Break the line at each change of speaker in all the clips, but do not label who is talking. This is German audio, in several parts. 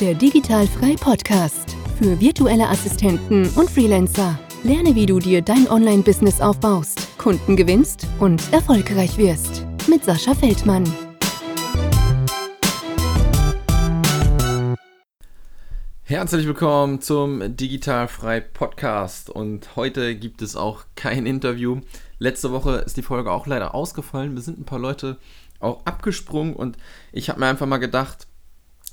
Der Digitalfrei Podcast für virtuelle Assistenten und Freelancer. Lerne, wie du dir dein Online-Business aufbaust, Kunden gewinnst und erfolgreich wirst. Mit Sascha Feldmann.
Herzlich willkommen zum Digitalfrei Podcast und heute gibt es auch kein Interview. Letzte Woche ist die Folge auch leider ausgefallen. Wir sind ein paar Leute auch abgesprungen und ich habe mir einfach mal gedacht,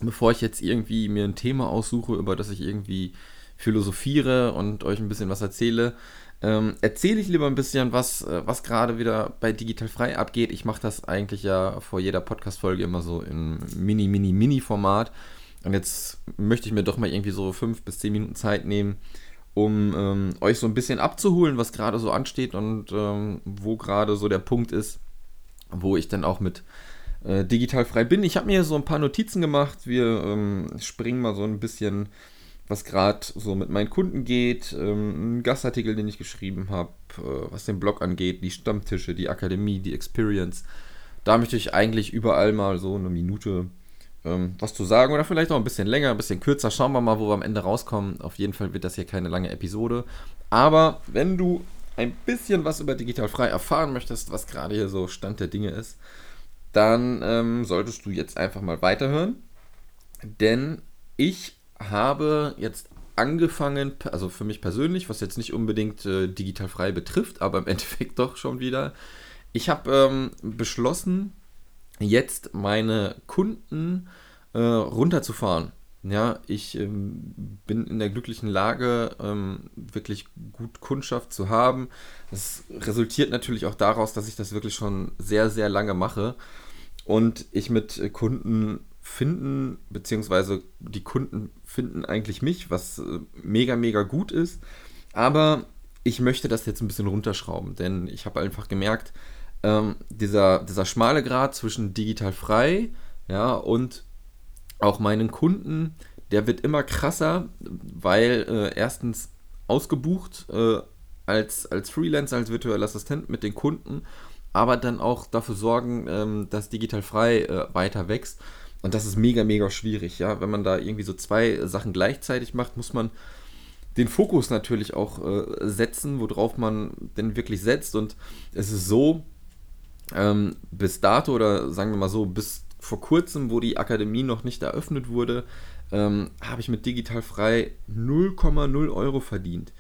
bevor ich jetzt irgendwie mir ein Thema aussuche, über das ich irgendwie philosophiere und euch ein bisschen was erzähle, ähm, erzähle ich lieber ein bisschen, was, äh, was gerade wieder bei Digitalfrei abgeht. Ich mache das eigentlich ja vor jeder Podcast-Folge immer so in Mini, Mini, Mini-Format. Und jetzt möchte ich mir doch mal irgendwie so fünf bis zehn Minuten Zeit nehmen, um ähm, euch so ein bisschen abzuholen, was gerade so ansteht und ähm, wo gerade so der Punkt ist, wo ich dann auch mit äh, digital frei bin. Ich habe mir so ein paar Notizen gemacht. Wir ähm, springen mal so ein bisschen, was gerade so mit meinen Kunden geht. Ähm, ein Gastartikel, den ich geschrieben habe, äh, was den Blog angeht, die Stammtische, die Akademie, die Experience. Da möchte ich eigentlich überall mal so eine Minute ähm, was zu sagen oder vielleicht auch ein bisschen länger, ein bisschen kürzer. Schauen wir mal, wo wir am Ende rauskommen. Auf jeden Fall wird das hier keine lange Episode. Aber wenn du ein bisschen was über digital frei erfahren möchtest, was gerade hier so Stand der Dinge ist, dann ähm, solltest du jetzt einfach mal weiterhören. Denn ich habe jetzt angefangen, also für mich persönlich, was jetzt nicht unbedingt äh, digital frei betrifft, aber im Endeffekt doch schon wieder. Ich habe ähm, beschlossen, jetzt meine Kunden äh, runterzufahren. Ja, ich ähm, bin in der glücklichen Lage, ähm, wirklich gut Kundschaft zu haben. Das resultiert natürlich auch daraus, dass ich das wirklich schon sehr, sehr lange mache und ich mit Kunden finden, beziehungsweise die Kunden finden eigentlich mich, was äh, mega, mega gut ist. Aber ich möchte das jetzt ein bisschen runterschrauben, denn ich habe einfach gemerkt, ähm, dieser, dieser schmale Grad zwischen digital frei ja, und auch meinen Kunden, der wird immer krasser, weil äh, erstens ausgebucht äh, als, als Freelancer, als virtueller Assistent mit den Kunden, aber dann auch dafür sorgen, ähm, dass digital frei äh, weiter wächst. Und das ist mega, mega schwierig, ja. Wenn man da irgendwie so zwei Sachen gleichzeitig macht, muss man den Fokus natürlich auch äh, setzen, worauf man denn wirklich setzt. Und es ist so, ähm, bis dato oder sagen wir mal so, bis vor kurzem, wo die Akademie noch nicht eröffnet wurde, ähm, habe ich mit Digital Frei 0,0 Euro verdient.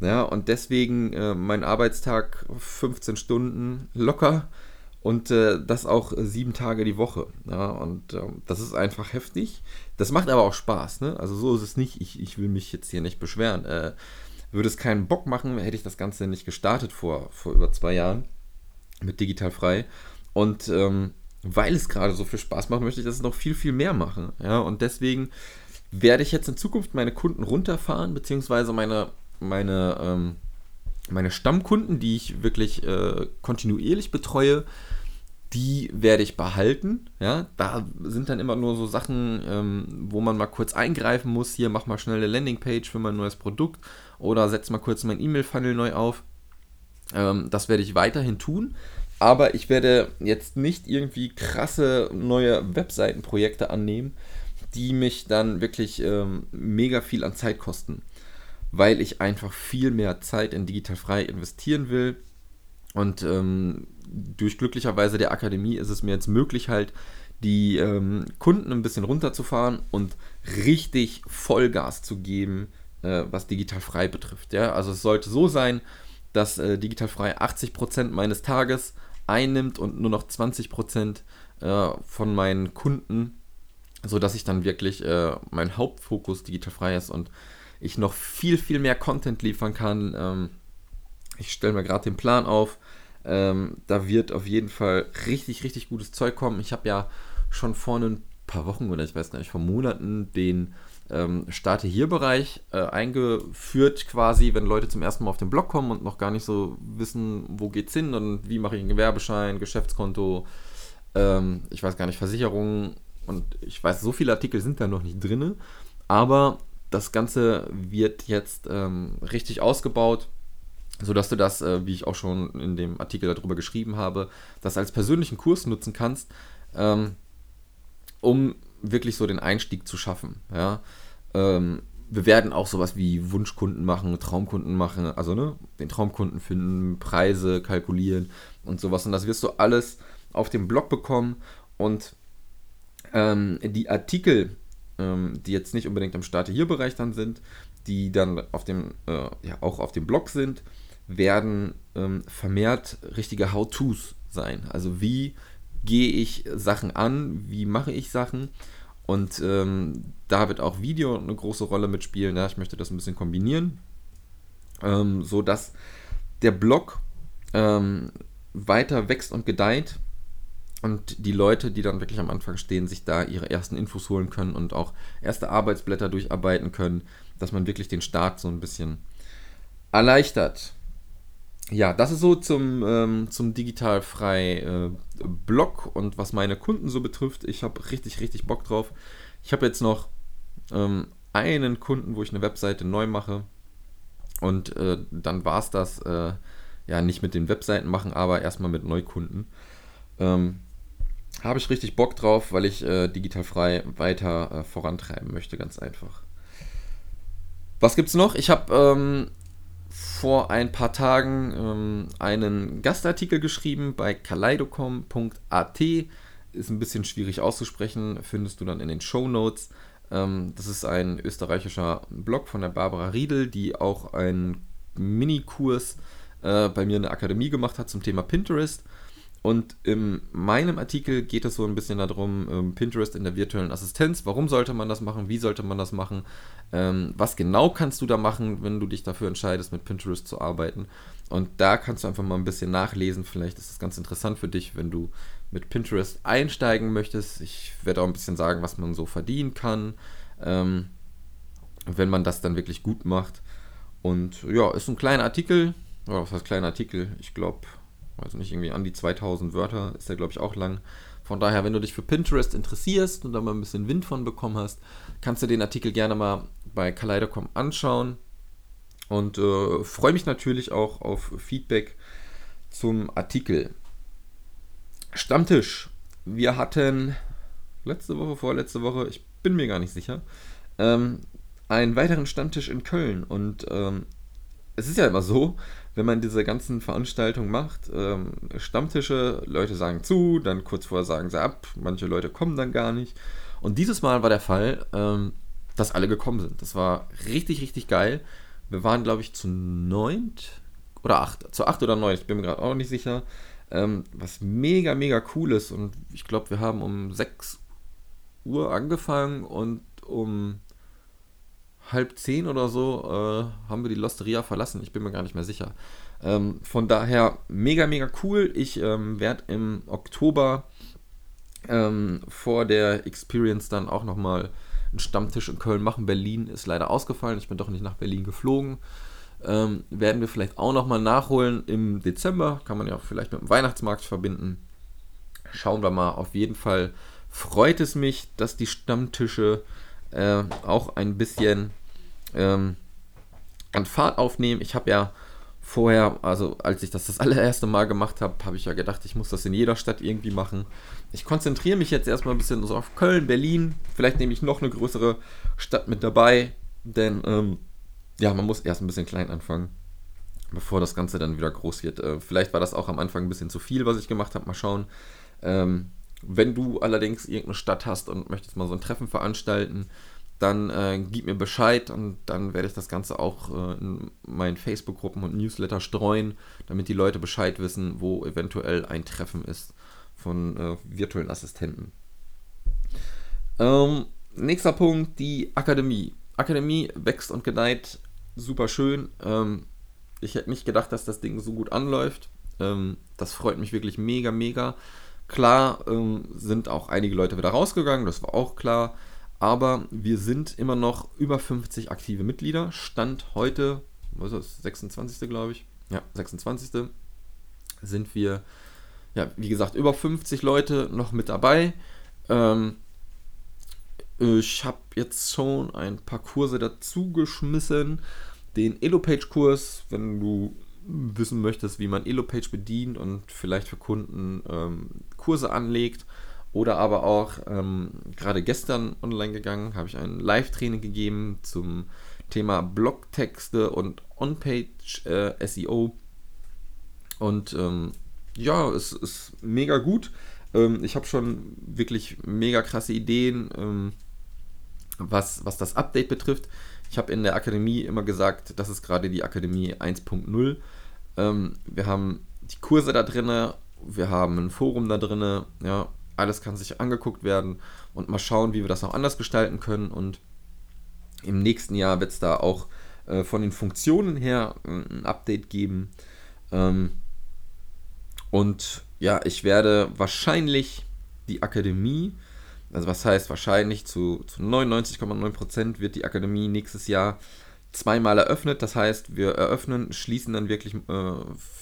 Ja, und deswegen äh, mein Arbeitstag 15 Stunden locker und äh, das auch sieben Tage die Woche. Ja, und äh, das ist einfach heftig. Das macht aber auch Spaß. Ne? Also so ist es nicht. Ich, ich will mich jetzt hier nicht beschweren. Äh, würde es keinen Bock machen, hätte ich das Ganze nicht gestartet vor, vor über zwei Jahren mit Digital Frei. Und ähm, weil es gerade so viel Spaß macht, möchte ich das noch viel, viel mehr machen. Ja, und deswegen werde ich jetzt in Zukunft meine Kunden runterfahren, beziehungsweise meine, meine, ähm, meine Stammkunden, die ich wirklich äh, kontinuierlich betreue, die werde ich behalten. Ja, da sind dann immer nur so Sachen, ähm, wo man mal kurz eingreifen muss. Hier mach mal schnell eine Landingpage für mein neues Produkt oder setz mal kurz mein E-Mail-Funnel neu auf. Ähm, das werde ich weiterhin tun. Aber ich werde jetzt nicht irgendwie krasse neue Webseitenprojekte annehmen, die mich dann wirklich ähm, mega viel an Zeit kosten, weil ich einfach viel mehr Zeit in digital frei investieren will. Und ähm, durch glücklicherweise der Akademie ist es mir jetzt möglich, halt die ähm, Kunden ein bisschen runterzufahren und richtig Vollgas zu geben, äh, was digital frei betrifft. Ja? Also es sollte so sein, dass äh, digital frei 80% meines Tages einnimmt und nur noch 20% äh, von meinen Kunden, sodass ich dann wirklich äh, mein Hauptfokus digital frei ist und ich noch viel, viel mehr Content liefern kann. Ähm, ich stelle mir gerade den Plan auf. Ähm, da wird auf jeden Fall richtig, richtig gutes Zeug kommen. Ich habe ja schon vor ein paar Wochen oder ich weiß gar nicht, vor Monaten den ähm, Starte hier-Bereich äh, eingeführt, quasi, wenn Leute zum ersten Mal auf den Blog kommen und noch gar nicht so wissen, wo geht's hin und wie mache ich einen Gewerbeschein, Geschäftskonto, ähm, ich weiß gar nicht, Versicherungen und ich weiß, so viele Artikel sind da noch nicht drin, aber das Ganze wird jetzt ähm, richtig ausgebaut, sodass du das, äh, wie ich auch schon in dem Artikel darüber geschrieben habe, das als persönlichen Kurs nutzen kannst, ähm, um wirklich so den Einstieg zu schaffen. Ja? Ähm, wir werden auch sowas wie Wunschkunden machen, Traumkunden machen, also ne, den Traumkunden finden, Preise kalkulieren und sowas. Und das wirst du alles auf dem Blog bekommen. Und ähm, die Artikel, ähm, die jetzt nicht unbedingt im Starte-Hier-Bereich dann sind, die dann auf dem, äh, ja, auch auf dem Blog sind, werden ähm, vermehrt richtige How-Tos sein. Also wie gehe ich Sachen an, wie mache ich Sachen und ähm, da wird auch Video eine große Rolle mitspielen. Ja, ich möchte das ein bisschen kombinieren, ähm, so dass der Blog ähm, weiter wächst und gedeiht und die Leute, die dann wirklich am Anfang stehen, sich da ihre ersten Infos holen können und auch erste Arbeitsblätter durcharbeiten können, dass man wirklich den Start so ein bisschen erleichtert. Ja, das ist so zum, ähm, zum digital frei äh, Blog und was meine Kunden so betrifft. Ich habe richtig, richtig Bock drauf. Ich habe jetzt noch ähm, einen Kunden, wo ich eine Webseite neu mache und äh, dann war es das. Äh, ja, nicht mit den Webseiten machen, aber erstmal mit Neukunden. Ähm, habe ich richtig Bock drauf, weil ich äh, digital frei weiter äh, vorantreiben möchte, ganz einfach. Was gibt's noch? Ich habe ähm, vor ein paar Tagen ähm, einen Gastartikel geschrieben bei kaleidocom.at. Ist ein bisschen schwierig auszusprechen, findest du dann in den Show Notes. Ähm, das ist ein österreichischer Blog von der Barbara Riedel, die auch einen Minikurs äh, bei mir in der Akademie gemacht hat zum Thema Pinterest. Und in meinem Artikel geht es so ein bisschen darum, ähm, Pinterest in der virtuellen Assistenz. Warum sollte man das machen? Wie sollte man das machen? Ähm, was genau kannst du da machen, wenn du dich dafür entscheidest, mit Pinterest zu arbeiten? Und da kannst du einfach mal ein bisschen nachlesen. Vielleicht ist das ganz interessant für dich, wenn du mit Pinterest einsteigen möchtest. Ich werde auch ein bisschen sagen, was man so verdienen kann, ähm, wenn man das dann wirklich gut macht. Und ja, ist ein kleiner Artikel. Oder was heißt kleiner Artikel? Ich glaube, also nicht irgendwie an die 2000 Wörter, ist der glaube ich auch lang. Von daher, wenn du dich für Pinterest interessierst und da mal ein bisschen Wind von bekommen hast, kannst du den Artikel gerne mal bei Kaleido.com anschauen. Und äh, freue mich natürlich auch auf Feedback zum Artikel. Stammtisch. Wir hatten letzte Woche, vorletzte Woche, ich bin mir gar nicht sicher, ähm, einen weiteren Stammtisch in Köln. Und ähm, es ist ja immer so, wenn man diese ganzen Veranstaltungen macht, ähm, Stammtische, Leute sagen zu, dann kurz vorher sagen sie ab, manche Leute kommen dann gar nicht. Und dieses Mal war der Fall, ähm, dass alle gekommen sind. Das war richtig, richtig geil. Wir waren, glaube ich, zu neunt oder acht, zu acht oder neun, ich bin mir gerade auch nicht sicher. Ähm, was mega, mega cool ist. Und ich glaube, wir haben um 6 Uhr angefangen und um halb zehn oder so äh, haben wir die Losteria verlassen. Ich bin mir gar nicht mehr sicher. Ähm, von daher mega, mega cool. Ich ähm, werde im Oktober ähm, vor der Experience dann auch nochmal einen Stammtisch in Köln machen. Berlin ist leider ausgefallen. Ich bin doch nicht nach Berlin geflogen. Ähm, werden wir vielleicht auch nochmal nachholen im Dezember. Kann man ja auch vielleicht mit dem Weihnachtsmarkt verbinden. Schauen wir mal. Auf jeden Fall freut es mich, dass die Stammtische äh, auch ein bisschen ähm, an Fahrt aufnehmen. Ich habe ja vorher, also als ich das das allererste Mal gemacht habe, habe ich ja gedacht, ich muss das in jeder Stadt irgendwie machen. Ich konzentriere mich jetzt erstmal ein bisschen so auf Köln, Berlin. Vielleicht nehme ich noch eine größere Stadt mit dabei, denn ähm, ja, man muss erst ein bisschen klein anfangen, bevor das Ganze dann wieder groß wird. Äh, vielleicht war das auch am Anfang ein bisschen zu viel, was ich gemacht habe. Mal schauen. Ähm, wenn du allerdings irgendeine Stadt hast und möchtest mal so ein Treffen veranstalten, dann äh, gib mir Bescheid und dann werde ich das Ganze auch äh, in meinen Facebook-Gruppen und Newsletter streuen, damit die Leute Bescheid wissen, wo eventuell ein Treffen ist von äh, virtuellen Assistenten. Ähm, nächster Punkt, die Akademie. Akademie wächst und gedeiht super schön. Ähm, ich hätte nicht gedacht, dass das Ding so gut anläuft. Ähm, das freut mich wirklich mega, mega. Klar ähm, sind auch einige Leute wieder rausgegangen, das war auch klar. Aber wir sind immer noch über 50 aktive Mitglieder. Stand heute, was ist das, 26. glaube ich. Ja, 26. sind wir, ja, wie gesagt, über 50 Leute noch mit dabei. Ähm, ich habe jetzt schon ein paar Kurse dazu geschmissen. Den Elopage-Kurs, wenn du wissen möchtest, wie man Elopage bedient und vielleicht für Kunden ähm, Kurse anlegt Oder aber auch ähm, gerade gestern online gegangen, habe ich ein Live-Training gegeben zum Thema Blogtexte und On-Page äh, SEO. Und ähm, ja, es ist mega gut. Ähm, ich habe schon wirklich mega krasse Ideen, ähm, was, was das Update betrifft. Ich habe in der Akademie immer gesagt, das ist gerade die Akademie 1.0. Ähm, wir haben die Kurse da drin, wir haben ein Forum da drin, ja, alles kann sich angeguckt werden und mal schauen, wie wir das noch anders gestalten können. Und im nächsten Jahr wird es da auch äh, von den Funktionen her äh, ein Update geben. Ähm, und ja, ich werde wahrscheinlich die Akademie, also was heißt wahrscheinlich, zu, zu 99,9% wird die Akademie nächstes Jahr zweimal eröffnet. Das heißt, wir eröffnen, schließen dann wirklich äh,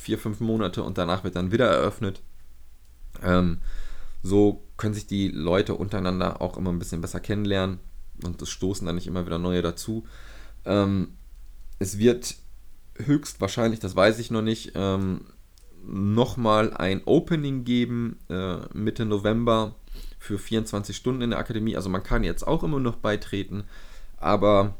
vier, fünf Monate und danach wird dann wieder eröffnet. Ähm, so können sich die Leute untereinander auch immer ein bisschen besser kennenlernen und es stoßen dann nicht immer wieder neue dazu. Ähm, es wird höchstwahrscheinlich, das weiß ich noch nicht, ähm, nochmal ein Opening geben äh, Mitte November für 24 Stunden in der Akademie. Also man kann jetzt auch immer noch beitreten, aber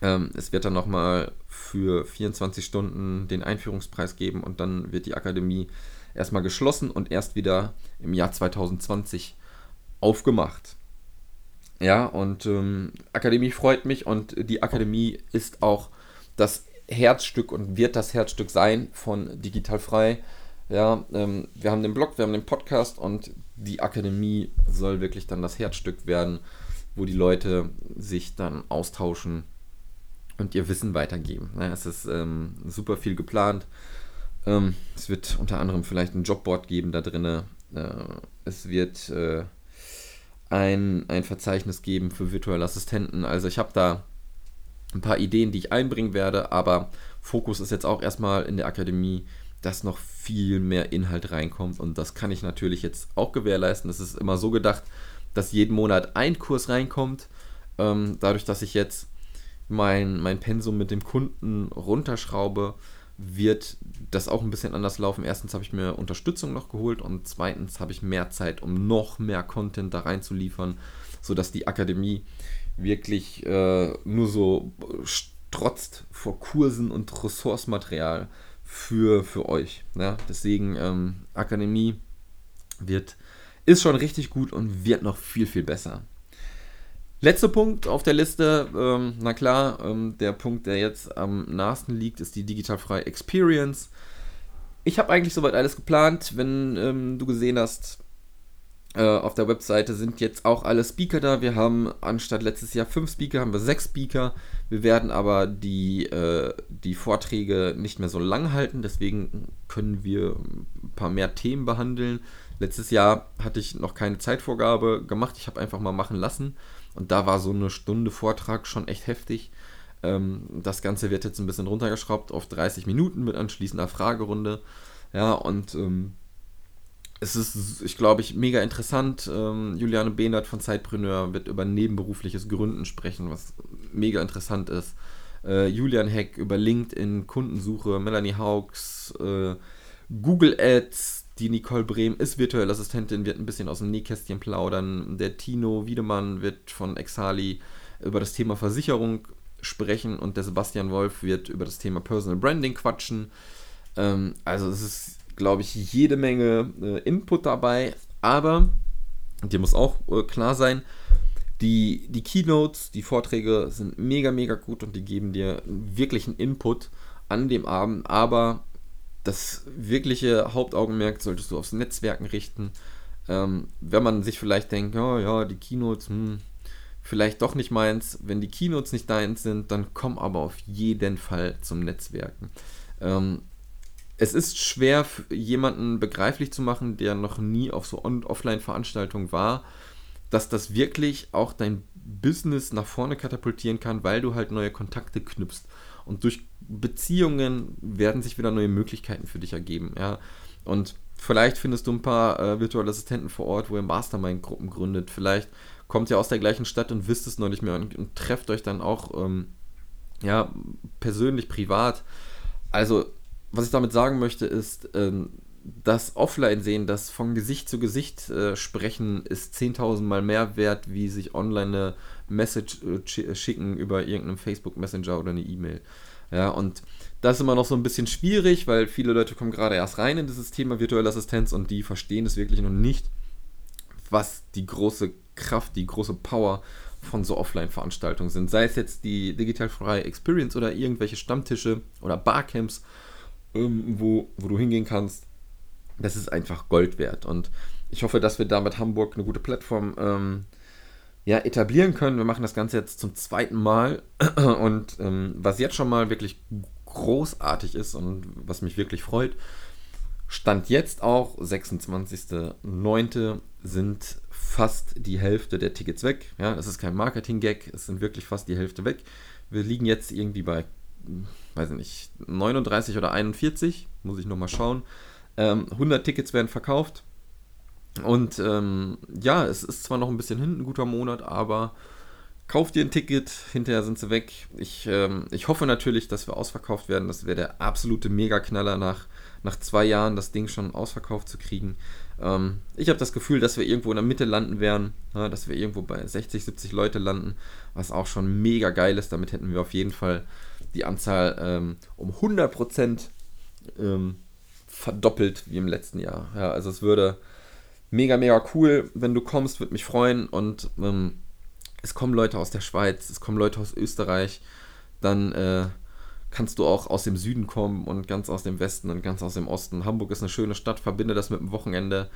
ähm, es wird dann nochmal für 24 Stunden den Einführungspreis geben und dann wird die Akademie erstmal geschlossen und erst wieder im Jahr 2020 aufgemacht. Ja, und ähm, Akademie freut mich und die Akademie ist auch das Herzstück und wird das Herzstück sein von Digital Frei. Ja, ähm, wir haben den Blog, wir haben den Podcast und die Akademie soll wirklich dann das Herzstück werden, wo die Leute sich dann austauschen und ihr Wissen weitergeben. Ja, es ist ähm, super viel geplant. Ähm, es wird unter anderem vielleicht ein Jobboard geben da drin. Äh, es wird äh, ein, ein Verzeichnis geben für virtuelle Assistenten. Also ich habe da ein paar Ideen, die ich einbringen werde, aber Fokus ist jetzt auch erstmal in der Akademie, dass noch viel mehr Inhalt reinkommt und das kann ich natürlich jetzt auch gewährleisten. Es ist immer so gedacht, dass jeden Monat ein Kurs reinkommt. Ähm, dadurch, dass ich jetzt mein, mein Pensum mit dem Kunden runterschraube, wird das auch ein bisschen anders laufen. Erstens habe ich mir Unterstützung noch geholt und zweitens habe ich mehr Zeit, um noch mehr Content da reinzuliefern, sodass die Akademie wirklich äh, nur so strotzt vor Kursen und Ressourcematerial für, für euch. Ja? Deswegen ähm, Akademie wird, ist schon richtig gut und wird noch viel, viel besser. Letzter Punkt auf der Liste, ähm, na klar, ähm, der Punkt, der jetzt am nahesten liegt, ist die digitalfreie Experience. Ich habe eigentlich soweit alles geplant. Wenn ähm, du gesehen hast, äh, auf der Webseite sind jetzt auch alle Speaker da. Wir haben anstatt letztes Jahr fünf Speaker, haben wir sechs Speaker. Wir werden aber die, äh, die Vorträge nicht mehr so lang halten, deswegen können wir ein paar mehr Themen behandeln. Letztes Jahr hatte ich noch keine Zeitvorgabe gemacht, ich habe einfach mal machen lassen. Und da war so eine Stunde Vortrag schon echt heftig. Ähm, das Ganze wird jetzt ein bisschen runtergeschraubt auf 30 Minuten mit anschließender Fragerunde. Ja, und ähm, es ist, ich glaube, ich mega interessant. Ähm, Juliane Behnert von Zeitpreneur wird über nebenberufliches Gründen sprechen, was mega interessant ist. Äh, Julian Heck über LinkedIn, Kundensuche, Melanie Hawks, äh, Google Ads, die Nicole Brehm ist virtuelle Assistentin, wird ein bisschen aus dem Nähkästchen plaudern. Der Tino Wiedemann wird von Exali über das Thema Versicherung sprechen und der Sebastian Wolf wird über das Thema Personal Branding quatschen. Ähm, also es ist, glaube ich, jede Menge äh, Input dabei, aber dir muss auch äh, klar sein, die, die Keynotes, die Vorträge sind mega, mega gut und die geben dir wirklichen Input an dem Abend, aber das wirkliche Hauptaugenmerk solltest du aufs Netzwerken richten. Ähm, wenn man sich vielleicht denkt, ja, ja, die Keynotes, hm, vielleicht doch nicht meins. Wenn die Keynotes nicht deins sind, dann komm aber auf jeden Fall zum Netzwerken. Ähm, es ist schwer jemanden begreiflich zu machen, der noch nie auf so Offline-Veranstaltungen war, dass das wirklich auch dein Business nach vorne katapultieren kann, weil du halt neue Kontakte knüpfst. Und durch Beziehungen werden sich wieder neue Möglichkeiten für dich ergeben. Ja? Und vielleicht findest du ein paar äh, virtuelle Assistenten vor Ort, wo ihr Mastermind-Gruppen gründet. Vielleicht kommt ihr aus der gleichen Stadt und wisst es noch nicht mehr und, und trefft euch dann auch ähm, ja, persönlich, privat. Also, was ich damit sagen möchte, ist, ähm, das Offline sehen, das von Gesicht zu Gesicht äh, sprechen, ist 10.000 Mal mehr wert, wie sich online eine Message äh, schicken über irgendeinen Facebook Messenger oder eine E-Mail. Ja, und das ist immer noch so ein bisschen schwierig, weil viele Leute kommen gerade erst rein in dieses Thema virtuelle Assistenz und die verstehen es wirklich noch nicht, was die große Kraft, die große Power von so Offline-Veranstaltungen sind. Sei es jetzt die digitalfreie Experience oder irgendwelche Stammtische oder Barcamps, ähm, wo, wo du hingehen kannst. Das ist einfach Gold wert. Und ich hoffe, dass wir da mit Hamburg eine gute Plattform ähm, ja, etablieren können. Wir machen das Ganze jetzt zum zweiten Mal. Und ähm, was jetzt schon mal wirklich großartig ist und was mich wirklich freut, Stand jetzt auch, 26.09. sind fast die Hälfte der Tickets weg. Ja, das ist kein Marketing-Gag, es sind wirklich fast die Hälfte weg. Wir liegen jetzt irgendwie bei, weiß ich nicht, 39 oder 41, muss ich nochmal schauen. Ähm, 100 Tickets werden verkauft. Und ähm, ja, es ist zwar noch ein bisschen hin, ein guter Monat, aber kauf dir ein Ticket, hinterher sind sie weg. Ich, ähm, ich hoffe natürlich, dass wir ausverkauft werden. Das wäre der absolute Megaknaller nach, nach zwei Jahren, das Ding schon ausverkauft zu kriegen. Ähm, ich habe das Gefühl, dass wir irgendwo in der Mitte landen werden, ja, dass wir irgendwo bei 60, 70 Leute landen, was auch schon mega geil ist. Damit hätten wir auf jeden Fall die Anzahl ähm, um 100% ähm, verdoppelt wie im letzten Jahr. Ja, also es würde mega, mega cool, wenn du kommst, würde mich freuen und ähm, es kommen Leute aus der Schweiz, es kommen Leute aus Österreich, dann äh, kannst du auch aus dem Süden kommen und ganz aus dem Westen und ganz aus dem Osten. Hamburg ist eine schöne Stadt, verbinde das mit dem Wochenende.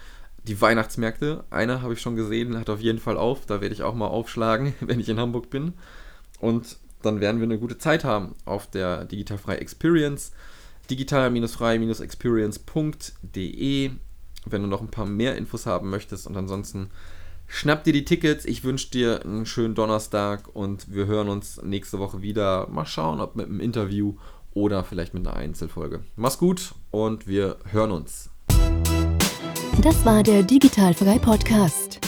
Die Weihnachtsmärkte, einer habe ich schon gesehen, hat auf jeden Fall auf. Da werde ich auch mal aufschlagen, wenn ich in Hamburg bin. Und dann werden wir eine gute Zeit haben auf der Digitalfrei Experience. Digital-frei-experience.de, wenn du noch ein paar mehr Infos haben möchtest. Und ansonsten Schnapp dir die Tickets. Ich wünsche dir einen schönen Donnerstag und wir hören uns nächste Woche wieder. Mal schauen, ob mit einem Interview oder vielleicht mit einer Einzelfolge. Mach's gut und wir hören uns.
Das war der Digitalfrei Podcast.